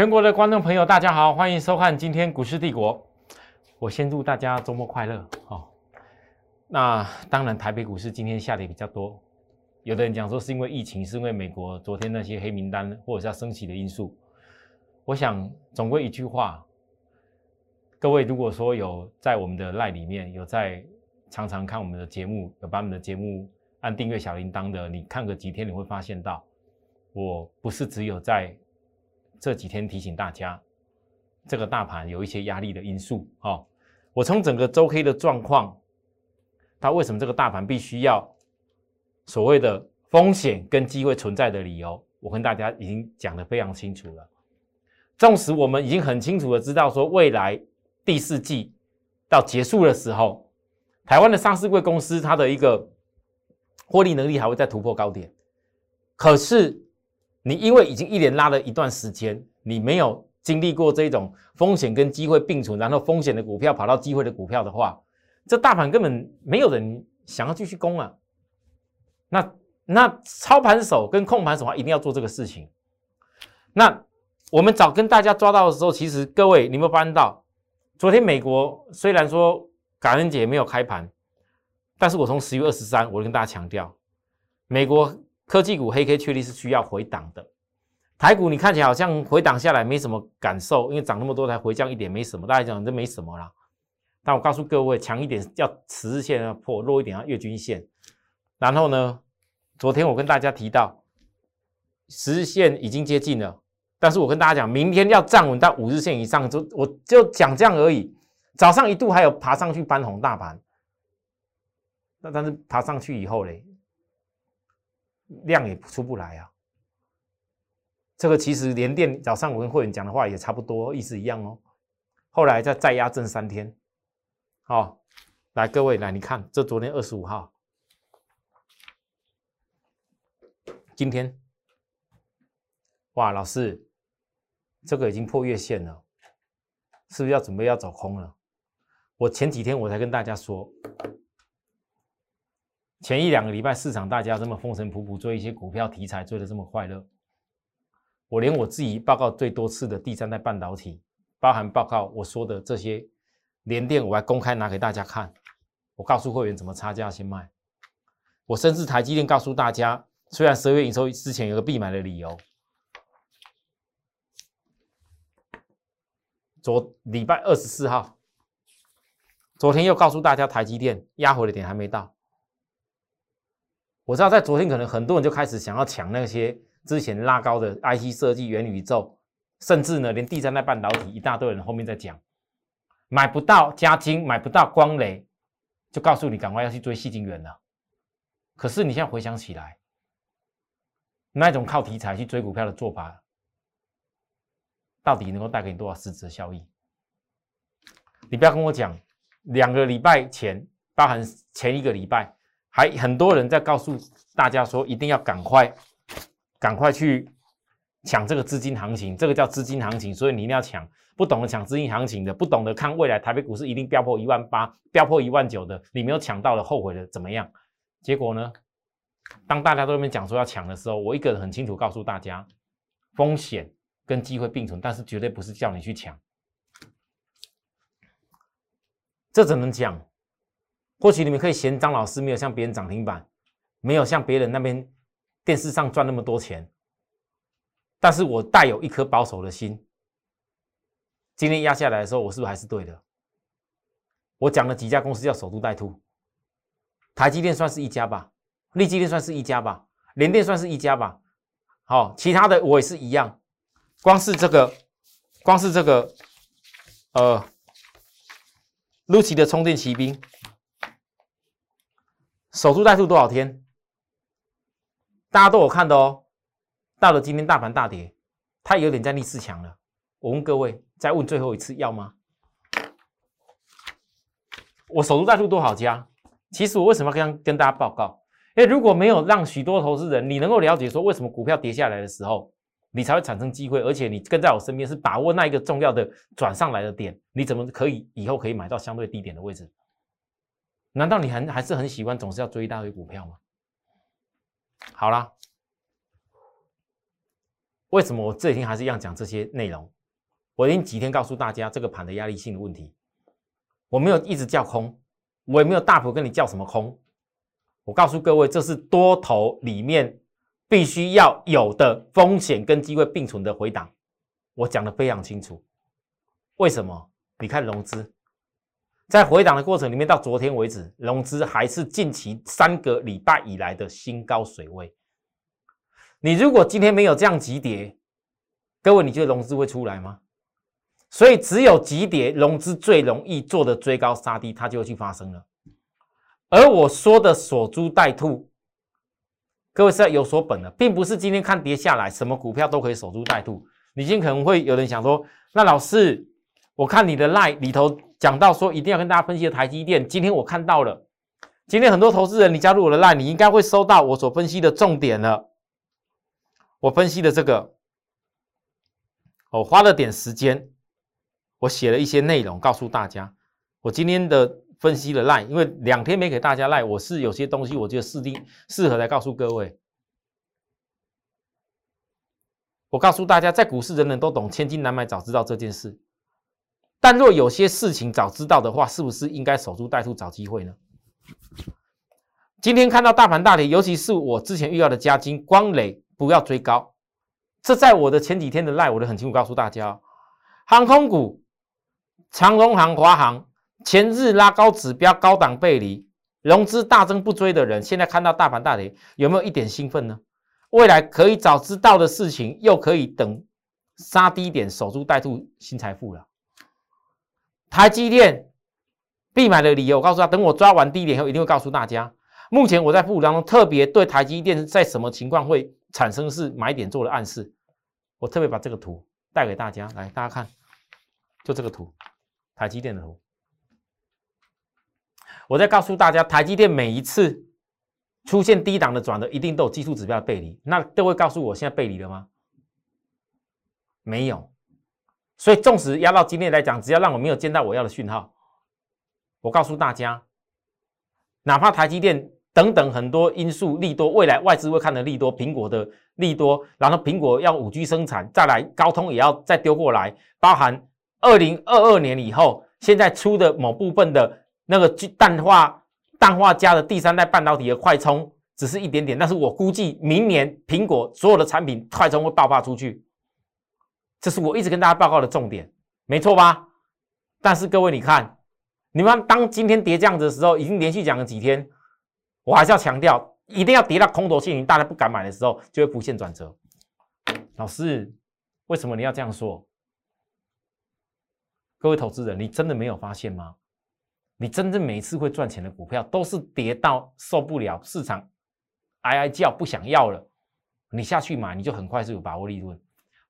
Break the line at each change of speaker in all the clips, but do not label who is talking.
全国的观众朋友，大家好，欢迎收看今天股市帝国。我先祝大家周末快乐哦。那当然，台北股市今天下跌比较多，有的人讲说是因为疫情，是因为美国昨天那些黑名单或者是要升息的因素。我想总归一句话，各位如果说有在我们的赖里面有在常常看我们的节目，有把我们的节目按订阅小铃铛的，你看个几天，你会发现到，我不是只有在。这几天提醒大家，这个大盘有一些压力的因素。哦，我从整个周 K 的状况，它为什么这个大盘必须要所谓的风险跟机会存在的理由，我跟大家已经讲得非常清楚了。纵使我们已经很清楚的知道说，未来第四季到结束的时候，台湾的上市贵公司它的一个获利能力还会再突破高点，可是。你因为已经一连拉了一段时间，你没有经历过这种风险跟机会并存，然后风险的股票跑到机会的股票的话，这大盘根本没有人想要继续攻啊。那那操盘手跟控盘手啊，一定要做这个事情。那我们早跟大家抓到的时候，其实各位你有没有发现到，昨天美国虽然说感恩节没有开盘，但是我从十月二十三，我跟大家强调，美国。科技股黑 K 确立是需要回档的，台股你看起来好像回档下来没什么感受，因为涨那么多才回降一点没什么，大家讲这没什么啦。但我告诉各位，强一点要十日线要破，弱一点要月均线。然后呢，昨天我跟大家提到，十日线已经接近了，但是我跟大家讲，明天要站稳到五日线以上，就我就讲这样而已。早上一度还有爬上去翻红大盘，那但是爬上去以后嘞？量也出不来啊！这个其实连电早上我跟会员讲的话也差不多，意思一样哦。后来再再压震三天，好，来各位来，你看这昨天二十五号，今天，哇，老师，这个已经破月线了，是不是要准备要走空了？我前几天我才跟大家说。前一两个礼拜市场大家这么风尘仆仆做一些股票题材做的这么快乐，我连我自己报告最多次的第三代半导体，包含报告我说的这些联电，我还公开拿给大家看。我告诉会员怎么差价先卖。我甚至台积电告诉大家，虽然十二月营收之前有个必买的理由，昨礼拜二十四号，昨天又告诉大家台积电压回的点还没到。我知道，在昨天可能很多人就开始想要抢那些之前拉高的 IC 设计、元宇宙，甚至呢，连第三代半导体，一大堆人后面在讲，买不到加金，买不到光磊，就告诉你赶快要去追细晶圆了。可是你现在回想起来，那种靠题材去追股票的做法，到底能够带给你多少实质的效益？你不要跟我讲，两个礼拜前，包含前一个礼拜。还很多人在告诉大家说，一定要赶快、赶快去抢这个资金行情，这个叫资金行情，所以你一定要抢。不懂得抢资金行情的，不懂得看未来台北股市一定飙破一万八、飙破一万九的，你没有抢到的，后悔的怎么样？结果呢？当大家都在那边讲说要抢的时候，我一个人很清楚告诉大家，风险跟机会并存，但是绝对不是叫你去抢。这怎么讲？或许你们可以嫌张老师没有像别人涨停板，没有像别人那边电视上赚那么多钱，但是我带有一颗保守的心。今天压下来的时候，我是不是还是对的？我讲了几家公司要守株待兔，台积电算是一家吧，力积电算是一家吧，联电算是一家吧。好，其他的我也是一样。光是这个，光是这个，呃，陆奇的充电骑兵。守株待兔多少天？大家都有看的哦。到了今天大盘大跌，它有点在逆势强了。我问各位，再问最后一次，要吗？我守株待兔多少家？其实我为什么要跟跟大家报告？因为如果没有让许多投资人你能够了解说为什么股票跌下来的时候，你才会产生机会，而且你跟在我身边是把握那一个重要的转上来的点，你怎么可以以后可以买到相对低点的位置？难道你还还是很喜欢总是要追一大堆股票吗？好啦，为什么我这几天还是一样讲这些内容？我已经几天告诉大家这个盘的压力性的问题，我没有一直叫空，我也没有大幅跟你叫什么空。我告诉各位，这是多头里面必须要有的风险跟机会并存的回档，我讲的非常清楚。为什么？你看融资，在回档的过程里面，到昨天为止，融资还是近期三个礼拜以来的新高水位。你如果今天没有这样急跌，各位，你觉得融资会出来吗？所以只有急跌，融资最容易做的追高杀低，它就会去发生了。而我说的守株待兔，各位是要有所本的，并不是今天看跌下来，什么股票都可以守株待兔。你今天可能会有人想说，那老师，我看你的 line 里头讲到说一定要跟大家分析的台积电，今天我看到了，今天很多投资人你加入我的 line，你应该会收到我所分析的重点了。我分析的这个，我花了点时间，我写了一些内容告诉大家。我今天的分析的赖，因为两天没给大家赖，我是有些东西我觉得适定适合来告诉各位。我告诉大家，在股市人人都懂，千金难买早知道这件事。但若有些事情早知道的话，是不是应该守株待兔找机会呢？今天看到大盘大跌，尤其是我之前遇到的嘉金、光磊。不要追高，这在我的前几天的 live 我都很清楚告诉大家，航空股、长荣航、华航前日拉高指标，高档背离，融资大增不追的人，现在看到大盘大跌，有没有一点兴奋呢？未来可以早知道的事情，又可以等杀低点，守株待兔，新财富了。台积电必买的理由，我告诉他，等我抓完低点以后，一定会告诉大家。目前我在复股当中特别对台积电在什么情况会。产生是买点做了暗示，我特别把这个图带给大家，来大家看，就这个图，台积电的图。我在告诉大家，台积电每一次出现低档的转的，一定都有技术指标的背离。那各位告诉我，现在背离了吗？没有。所以纵使压到今天来讲，只要让我没有见到我要的讯号，我告诉大家，哪怕台积电。等等很多因素利多，未来外资会看的利多，苹果的利多，然后苹果要五 G 生产，再来高通也要再丢过来，包含二零二二年以后，现在出的某部分的那个氮化氮化镓的第三代半导体的快充，只是一点点，但是我估计明年苹果所有的产品快充会爆发出去，这是我一直跟大家报告的重点，没错吧？但是各位你看，你们当今天跌这样子的时候，已经连续讲了几天。我还是要强调，一定要跌到空头陷阱，大家不敢买的时候，就会浮现转折。老师，为什么你要这样说？各位投资人，你真的没有发现吗？你真正每一次会赚钱的股票，都是跌到受不了，市场哀哀叫不想要了，你下去买，你就很快是有把握利润。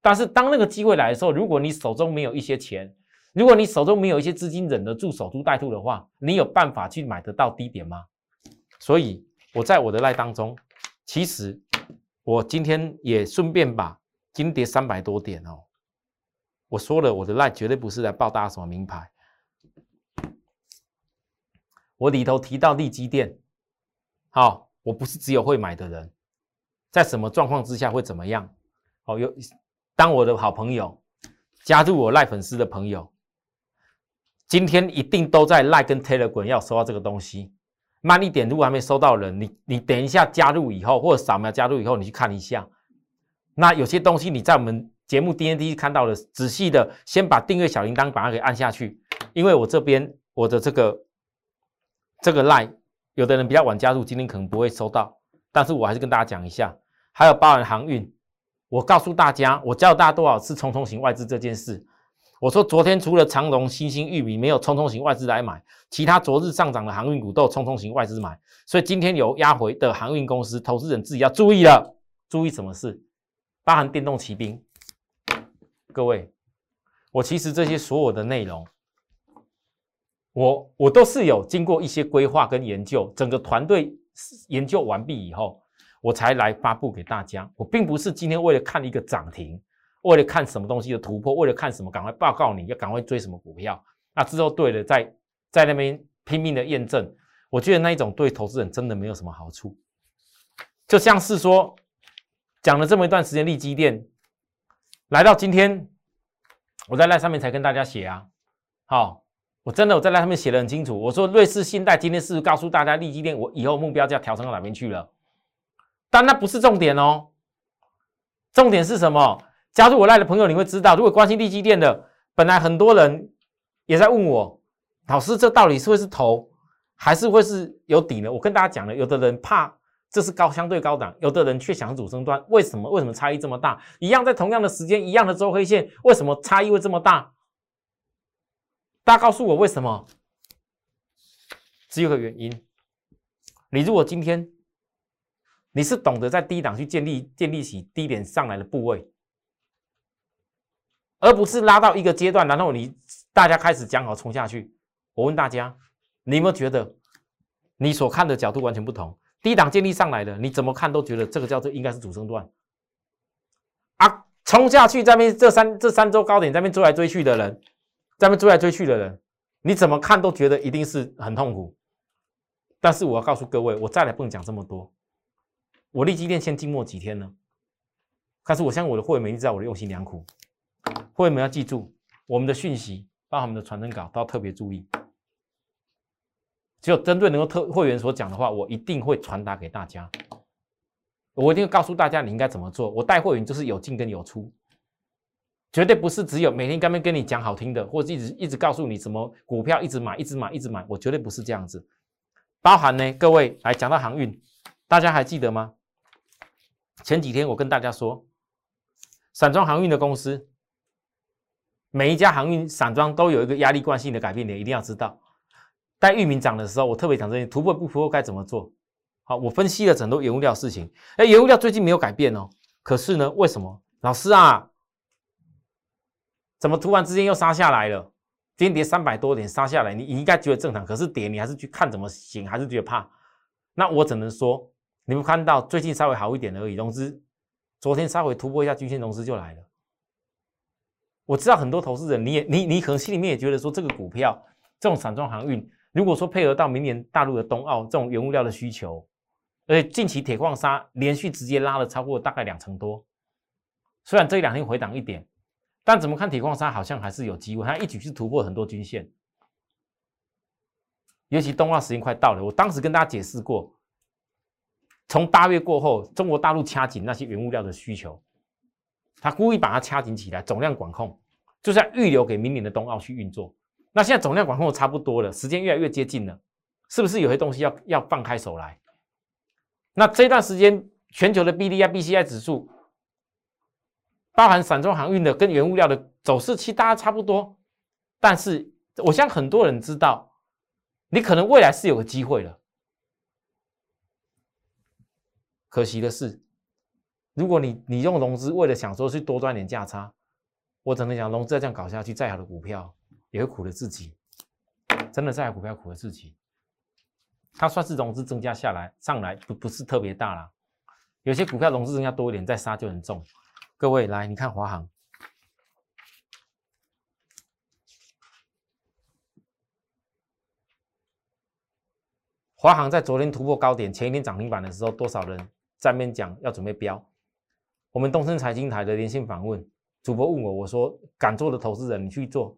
但是当那个机会来的时候，如果你手中没有一些钱，如果你手中没有一些资金忍得住守株待兔的话，你有办法去买得到低点吗？所以我在我的赖当中，其实我今天也顺便把金跌三百多点哦，我说了我的赖绝对不是来报大什么名牌，我里头提到利基店，好，我不是只有会买的人，在什么状况之下会怎么样？哦，有当我的好朋友，加入我赖粉丝的朋友，今天一定都在赖跟 Telegram 要收到这个东西。慢一点，如果还没收到人，你你等一下加入以后，或者扫描加入以后，你去看一下。那有些东西你在我们节目 D N D 看到了，仔细的先把订阅小铃铛把它给按下去，因为我这边我的这个这个 line，有的人比较晚加入，今天可能不会收到，但是我还是跟大家讲一下。还有包含航运，我告诉大家，我教大家多少次冲冲型外资这件事。我说，昨天除了长荣、新兴、玉米没有冲冲型外资来买，其他昨日上涨的航运股都有冲冲型外资买，所以今天有压回的航运公司，投资人自己要注意了。注意什么事？包含电动骑兵。各位，我其实这些所有的内容，我我都是有经过一些规划跟研究，整个团队研究完毕以后，我才来发布给大家。我并不是今天为了看一个涨停。为了看什么东西的突破，为了看什么，赶快报告你要赶快追什么股票。那之后对了，在在那边拼命的验证，我觉得那一种对投资人真的没有什么好处。就像是说讲了这么一段时间，利基电来到今天，我在那上面才跟大家写啊，好，我真的我在那上面写的很清楚，我说瑞士信贷今天是告诉大家利基店，我以后目标价调整到哪边去了，但那不是重点哦，重点是什么？加入我赖的朋友你会知道，如果关心利基店的，本来很多人也在问我，老师这到底是会是头，还是会是有底呢？我跟大家讲了，有的人怕。这是高相对高档，有的人却想主升段，为什么？为什么差异这么大？一样在同样的时间，一样的周黑线，为什么差异会这么大？大家告诉我为什么？只有个原因，你如果今天你是懂得在低档去建立建立起低点上来的部位，而不是拉到一个阶段，然后你大家开始讲好冲下去。我问大家，你有没有觉得你所看的角度完全不同？低档建立上来的，你怎么看都觉得这个叫做应该是主升段啊！冲下去，在边这三这三周高点在边追来追去的人，在边追来追去的人，你怎么看都觉得一定是很痛苦。但是我要告诉各位，我再来不能讲这么多。我立基店先静默几天呢？但是我相信我的会员们一定知道我的用心良苦，会员们要记住我们的讯息，包括我们的传真稿都要特别注意。只有针对能够特会员所讲的话，我一定会传达给大家。我一定会告诉大家你应该怎么做。我带会员就是有进跟有出，绝对不是只有每天刚刚跟你讲好听的，或者一直一直告诉你什么股票一直买一直买一直买。我绝对不是这样子。包含呢，各位来讲到航运，大家还记得吗？前几天我跟大家说，散装航运的公司，每一家航运散装都有一个压力惯性的改变点，一定要知道。在域名涨的时候，我特别讲这些突破不突破该怎么做。好，我分析了很多原物料事情。哎，原物料最近没有改变哦。可是呢，为什么？老师啊，怎么突然之间又杀下来了？今天跌三百多点杀下来，你应该觉得正常。可是跌，你还是去看怎么行，还是觉得怕。那我只能说，你们看到最近稍微好一点而已。融资昨天稍微突破一下均线，融资就来了。我知道很多投资人，你也你你可能心里面也觉得说，这个股票这种散装航运。如果说配合到明年大陆的冬奥这种原物料的需求，而且近期铁矿砂连续直接拉了超过大概两成多，虽然这两天回档一点，但怎么看铁矿砂好像还是有机会，它一举是突破很多均线。尤其冬奥时间快到了，我当时跟大家解释过，从八月过后，中国大陆掐紧那些原物料的需求，他故意把它掐紧起来，总量管控，就是要预留给明年的冬奥去运作。那现在总量管控差不多了，时间越来越接近了，是不是有些东西要要放开手来？那这段时间全球的 B D I B C I 指数，包含散装航运的跟原物料的走势，其实大家差不多。但是我相信很多人知道，你可能未来是有个机会了。可惜的是，如果你你用融资为了想说去多赚点价差，我只能讲融资再这样搞下去，再好的股票。也会苦了自己，真的再好的股票苦了自己。它算是融资增加下来上来不不是特别大了，有些股票融资增加多一点，再杀就很重。各位来，你看华航，华航在昨天突破高点，前一天涨停板的时候，多少人在面讲要准备标？我们东森财经台的连线访问主播问我，我说敢做的投资人，你去做。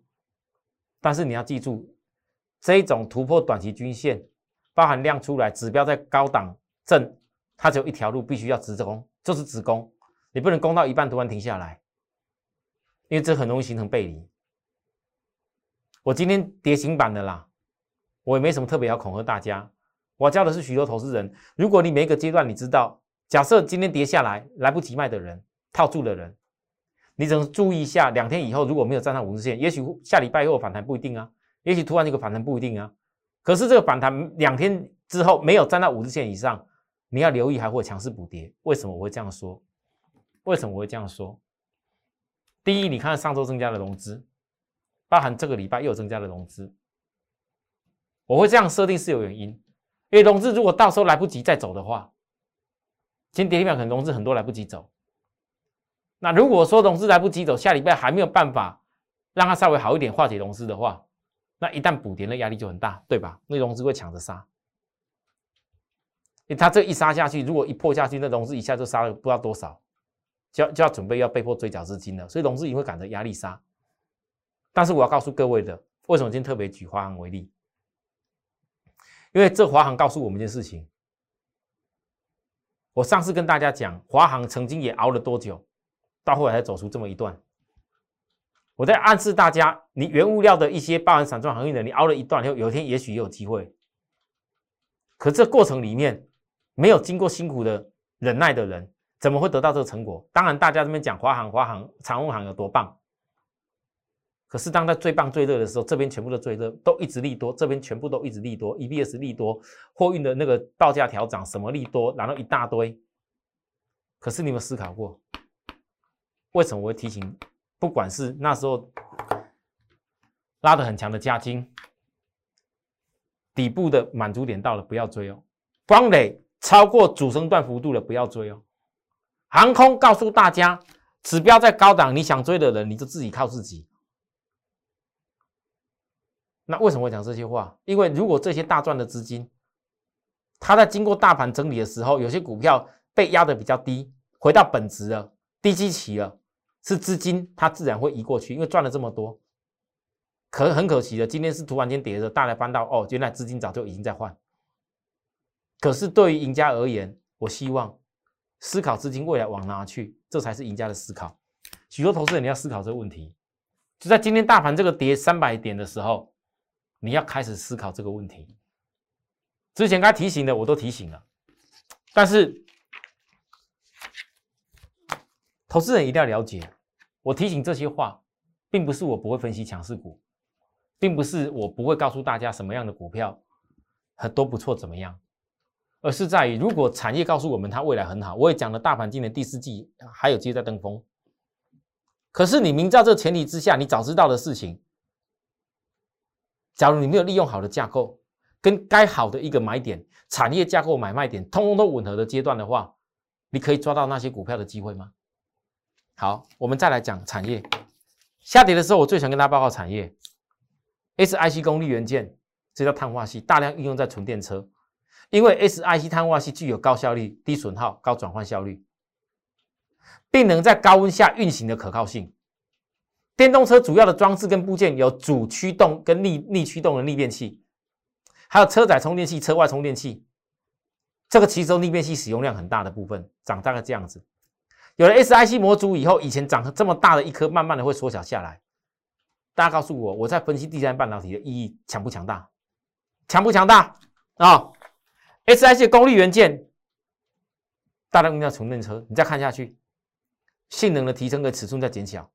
但是你要记住，这一种突破短期均线，包含量出来，指标在高档正，它只有一条路，必须要直攻，就是直攻，你不能攻到一半突然停下来，因为这很容易形成背离。我今天跌停板的啦，我也没什么特别要恐吓大家，我教的是许多投资人，如果你每一个阶段你知道，假设今天跌下来来不及卖的人，套住的人。你只能注意一下，两天以后如果没有站上五日线，也许下礼拜又反弹不一定啊，也许突然这个反弹不一定啊。可是这个反弹两天之后没有站到五日线以上，你要留意还会强势补跌。为什么我会这样说？为什么我会这样说？第一，你看上周增加的融资，包含这个礼拜又增加的融资，我会这样设定是有原因，因为融资如果到时候来不及再走的话，今天跌停板可能融资很多来不及走。那如果说融资来不及走，下礼拜还没有办法让它稍微好一点化解融资的话，那一旦补跌的压力就很大，对吧？那融资会抢着杀，因为它这一杀下去，如果一破下去，那融资一下就杀了不知道多少。就要就要准备要被迫追缴资金了，所以融资也会赶着压力杀。但是我要告诉各位的，为什么今天特别举华航为例？因为这华航告诉我们一件事情。我上次跟大家讲，华航曾经也熬了多久，到后来才走出这么一段。我在暗示大家，你原物料的一些包含散装航运的，你熬了一段后，有一天也许也有机会。可这过程里面，没有经过辛苦的忍耐的人，怎么会得到这个成果？当然，大家这边讲华航、华航、长荣航有多棒。可是当它最棒最热的时候，这边全部都最热，都一直利多，这边全部都一直利多，EBS 利多，货运的那个报价调涨，什么利多，然后一大堆。可是你有思考过，为什么我会提醒？不管是那时候拉的很强的加金，底部的满足点到了，不要追哦。光磊超过主升段幅度了，不要追哦。航空告诉大家，指标在高档，你想追的人，你就自己靠自己。那为什么会讲这些话？因为如果这些大赚的资金，它在经过大盘整理的时候，有些股票被压的比较低，回到本值了，低基期了，是资金它自然会移过去，因为赚了这么多。可很可惜的，今天是突然间跌的，大家翻到哦，原来资金早就已经在换。可是对于赢家而言，我希望思考资金未来往哪去，这才是赢家的思考。许多投资人你要思考这个问题，就在今天大盘这个跌三百点的时候。你要开始思考这个问题。之前该提醒的我都提醒了，但是投资人一定要了解，我提醒这些话，并不是我不会分析强势股，并不是我不会告诉大家什么样的股票很都不错怎么样，而是在于如果产业告诉我们它未来很好，我也讲了大盘今年第四季还有机会在登峰。可是你明知道这前提之下，你早知道的事情。假如你没有利用好的架构，跟该好的一个买点、产业架构买卖点，通通都吻合的阶段的话，你可以抓到那些股票的机会吗？好，我们再来讲产业下跌的时候，我最想跟大家报告产业，SiC 功率元件，这叫碳化系，大量应用在纯电车，因为 SiC 碳化系具有高效率、低损耗、高转换效率，并能在高温下运行的可靠性。电动车主要的装置跟部件有主驱动跟逆逆驱动的逆变器，还有车载充电器、车外充电器。这个其中逆变器使用量很大的部分，长大概这样子。有了 SiC 模组以后，以前长成这么大的一颗，慢慢的会缩小下来。大家告诉我，我在分析第三半导体的意义强不强大？强不强大啊？SiC 功率元件，大量用在充电车，你再看下去，性能的提升跟尺寸在减小。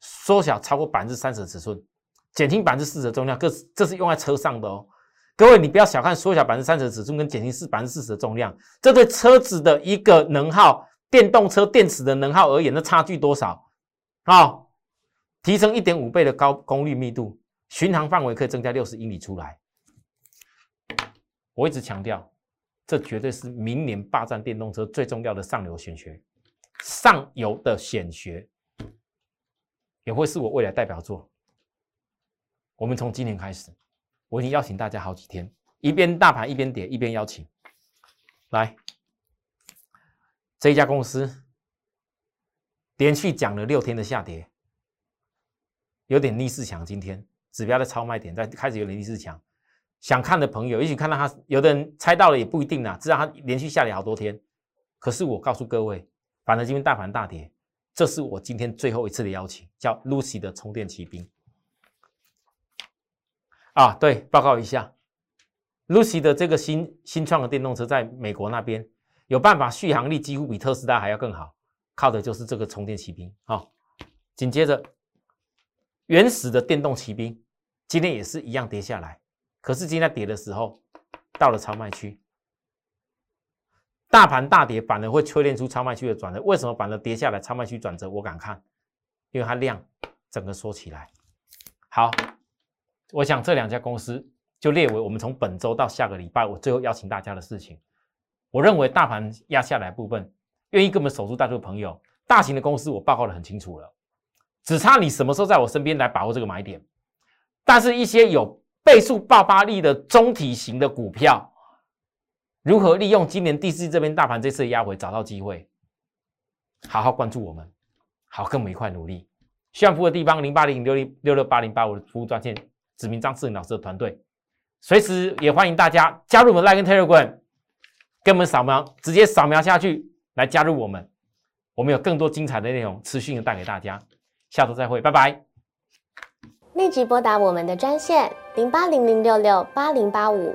缩小超过百分之三十的尺寸，减轻百分之四十的重量，这这是用在车上的哦。各位，你不要小看缩小百分之三十的尺寸跟减轻四百分之四十的重量，这对车子的一个能耗，电动车电池的能耗而言，那差距多少？啊，提升一点五倍的高功率密度，巡航范围可以增加六十英里出来。我一直强调，这绝对是明年霸占电动车最重要的上游选学，上游的选学。也会是我未来代表作。我们从今年开始，我已经邀请大家好几天，一边大盘一边跌，一边邀请来这一家公司，连续讲了六天的下跌，有点逆势强。今天指标的超卖点在开始有点逆势强，想看的朋友，也许看到它，有的人猜到了也不一定啦。知道它连续下跌好多天，可是我告诉各位，反正今天大盘大跌。这是我今天最后一次的邀请，叫 Lucy 的充电骑兵。啊，对，报告一下，Lucy 的这个新新创的电动车，在美国那边有办法续航力几乎比特斯拉还要更好，靠的就是这个充电骑兵。好，紧接着原始的电动骑兵今天也是一样跌下来，可是今天跌的时候到了超卖区。大盘大跌，反而会淬炼出超卖区的转折。为什么反而跌下来，超卖区转折？我敢看，因为它量整个缩起来。好，我想这两家公司就列为我们从本周到下个礼拜，我最后邀请大家的事情。我认为大盘压下来部分，愿意跟我们守株待兔的朋友，大型的公司我报告的很清楚了，只差你什么时候在我身边来把握这个买点。但是，一些有倍数爆发力的中体型的股票。如何利用今年第四季这边大盘这次的压回找到机会？好好关注我们，好跟我们一块努力。需要服务的地方零八零六六六六八零八五的服务专线，指名张志颖老师的团队，随时也欢迎大家加入我们 Like Telegram，跟我们扫描，直接扫描下去来加入我们。我们有更多精彩的内容持续的带给大家，下周再会，拜拜。
立即拨打我们的专线零八零零六六八零八五